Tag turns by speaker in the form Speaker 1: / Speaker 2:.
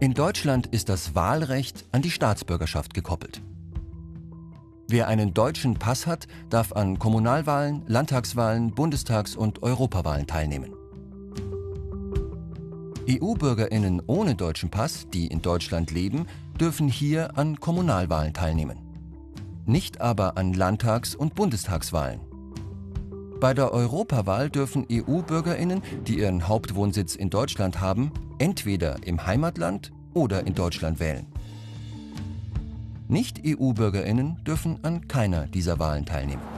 Speaker 1: In Deutschland ist das Wahlrecht an die Staatsbürgerschaft gekoppelt. Wer einen deutschen Pass hat, darf an Kommunalwahlen, Landtagswahlen, Bundestags- und Europawahlen teilnehmen. EU-Bürgerinnen ohne deutschen Pass, die in Deutschland leben, dürfen hier an Kommunalwahlen teilnehmen. Nicht aber an Landtags- und Bundestagswahlen. Bei der Europawahl dürfen EU-Bürgerinnen, die ihren Hauptwohnsitz in Deutschland haben, entweder im Heimatland oder in Deutschland wählen. Nicht-EU-Bürgerinnen dürfen an keiner dieser Wahlen teilnehmen.